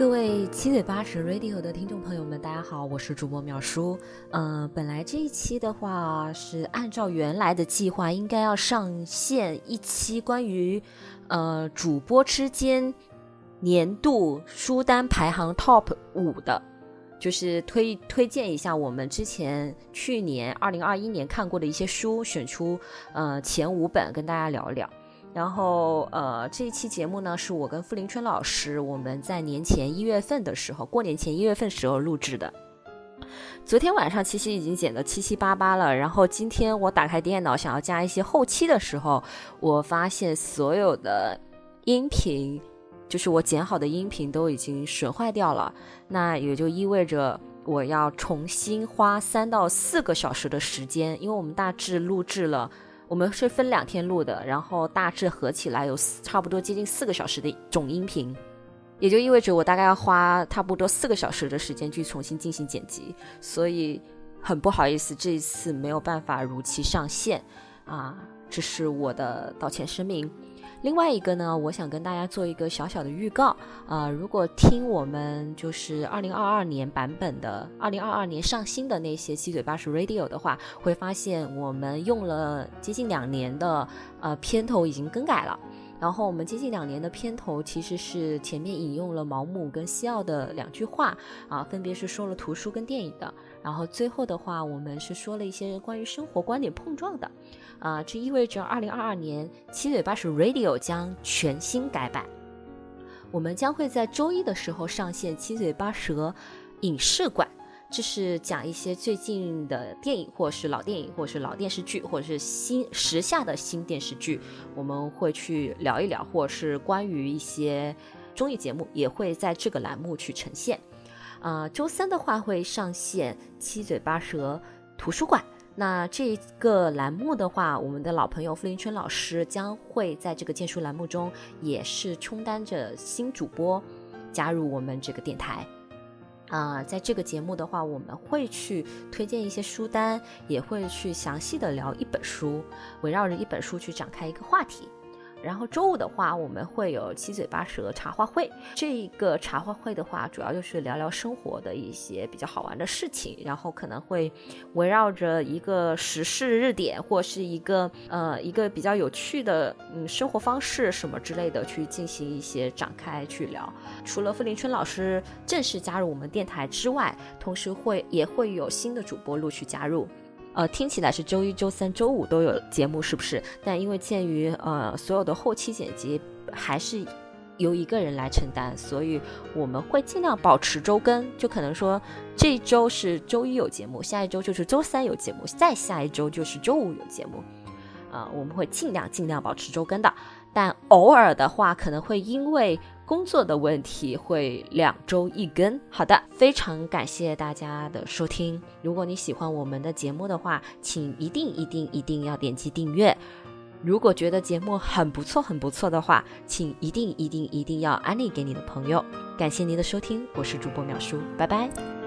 各位七嘴八舌 Radio 的听众朋友们，大家好，我是主播淼叔。嗯、本来这一期的话是按照原来的计划，应该要上线一期关于呃主播之间年度书单排行 Top 五的，就是推推荐一下我们之前去年二零二一年看过的一些书，选出呃前五本跟大家聊聊。然后，呃，这一期节目呢，是我跟傅林春老师我们在年前一月份的时候，过年前一月份时候录制的。昨天晚上其实已经剪得七七八八了，然后今天我打开电脑想要加一些后期的时候，我发现所有的音频，就是我剪好的音频都已经损坏掉了，那也就意味着我要重新花三到四个小时的时间，因为我们大致录制了。我们是分两天录的，然后大致合起来有差不多接近四个小时的总音频，也就意味着我大概要花差不多四个小时的时间去重新进行剪辑，所以很不好意思，这一次没有办法如期上线啊，这是我的道歉声明。另外一个呢，我想跟大家做一个小小的预告啊、如果听我们就是二零二二年版本的，二零二二年上新的那些七嘴八舌 Radio 的话，会发现我们用了接近两年的呃片头已经更改了。然后我们接近两年的片头其实是前面引用了毛姆跟西奥的两句话啊，分别是说了图书跟电影的。然后最后的话，我们是说了一些关于生活观点碰撞的。啊，这意味着二零二二年七嘴八舌 Radio 将全新改版。我们将会在周一的时候上线七嘴八舌影视馆，这是讲一些最近的电影，或是老电影，或是老电视剧，或者是新时下的新电视剧，我们会去聊一聊，或者是关于一些综艺节目，也会在这个栏目去呈现。啊、周三的话会上线七嘴八舌图书馆。那这个栏目的话，我们的老朋友傅林春老师将会在这个荐书栏目中，也是充当着新主播，加入我们这个电台。啊、在这个节目的话，我们会去推荐一些书单，也会去详细的聊一本书，围绕着一本书去展开一个话题。然后周五的话，我们会有七嘴八舌茶话会。这一个茶话会的话，主要就是聊聊生活的一些比较好玩的事情，然后可能会围绕着一个时事热点，或是一个呃一个比较有趣的嗯生活方式什么之类的去进行一些展开去聊。除了傅林春老师正式加入我们电台之外，同时会也会有新的主播陆续加入。呃，听起来是周一、周三、周五都有节目，是不是？但因为鉴于呃所有的后期剪辑还是由一个人来承担，所以我们会尽量保持周更。就可能说这一周是周一有节目，下一周就是周三有节目，再下一周就是周五有节目。啊、我们会尽量尽量保持周更的，但偶尔的话可能会因为工作的问题会两周一更。好的，非常感谢大家的收听。如果你喜欢我们的节目的话，请一定一定一定要点击订阅。如果觉得节目很不错很不错的话，请一定一定一定要安利给你的朋友。感谢您的收听，我是主播淼叔，拜拜。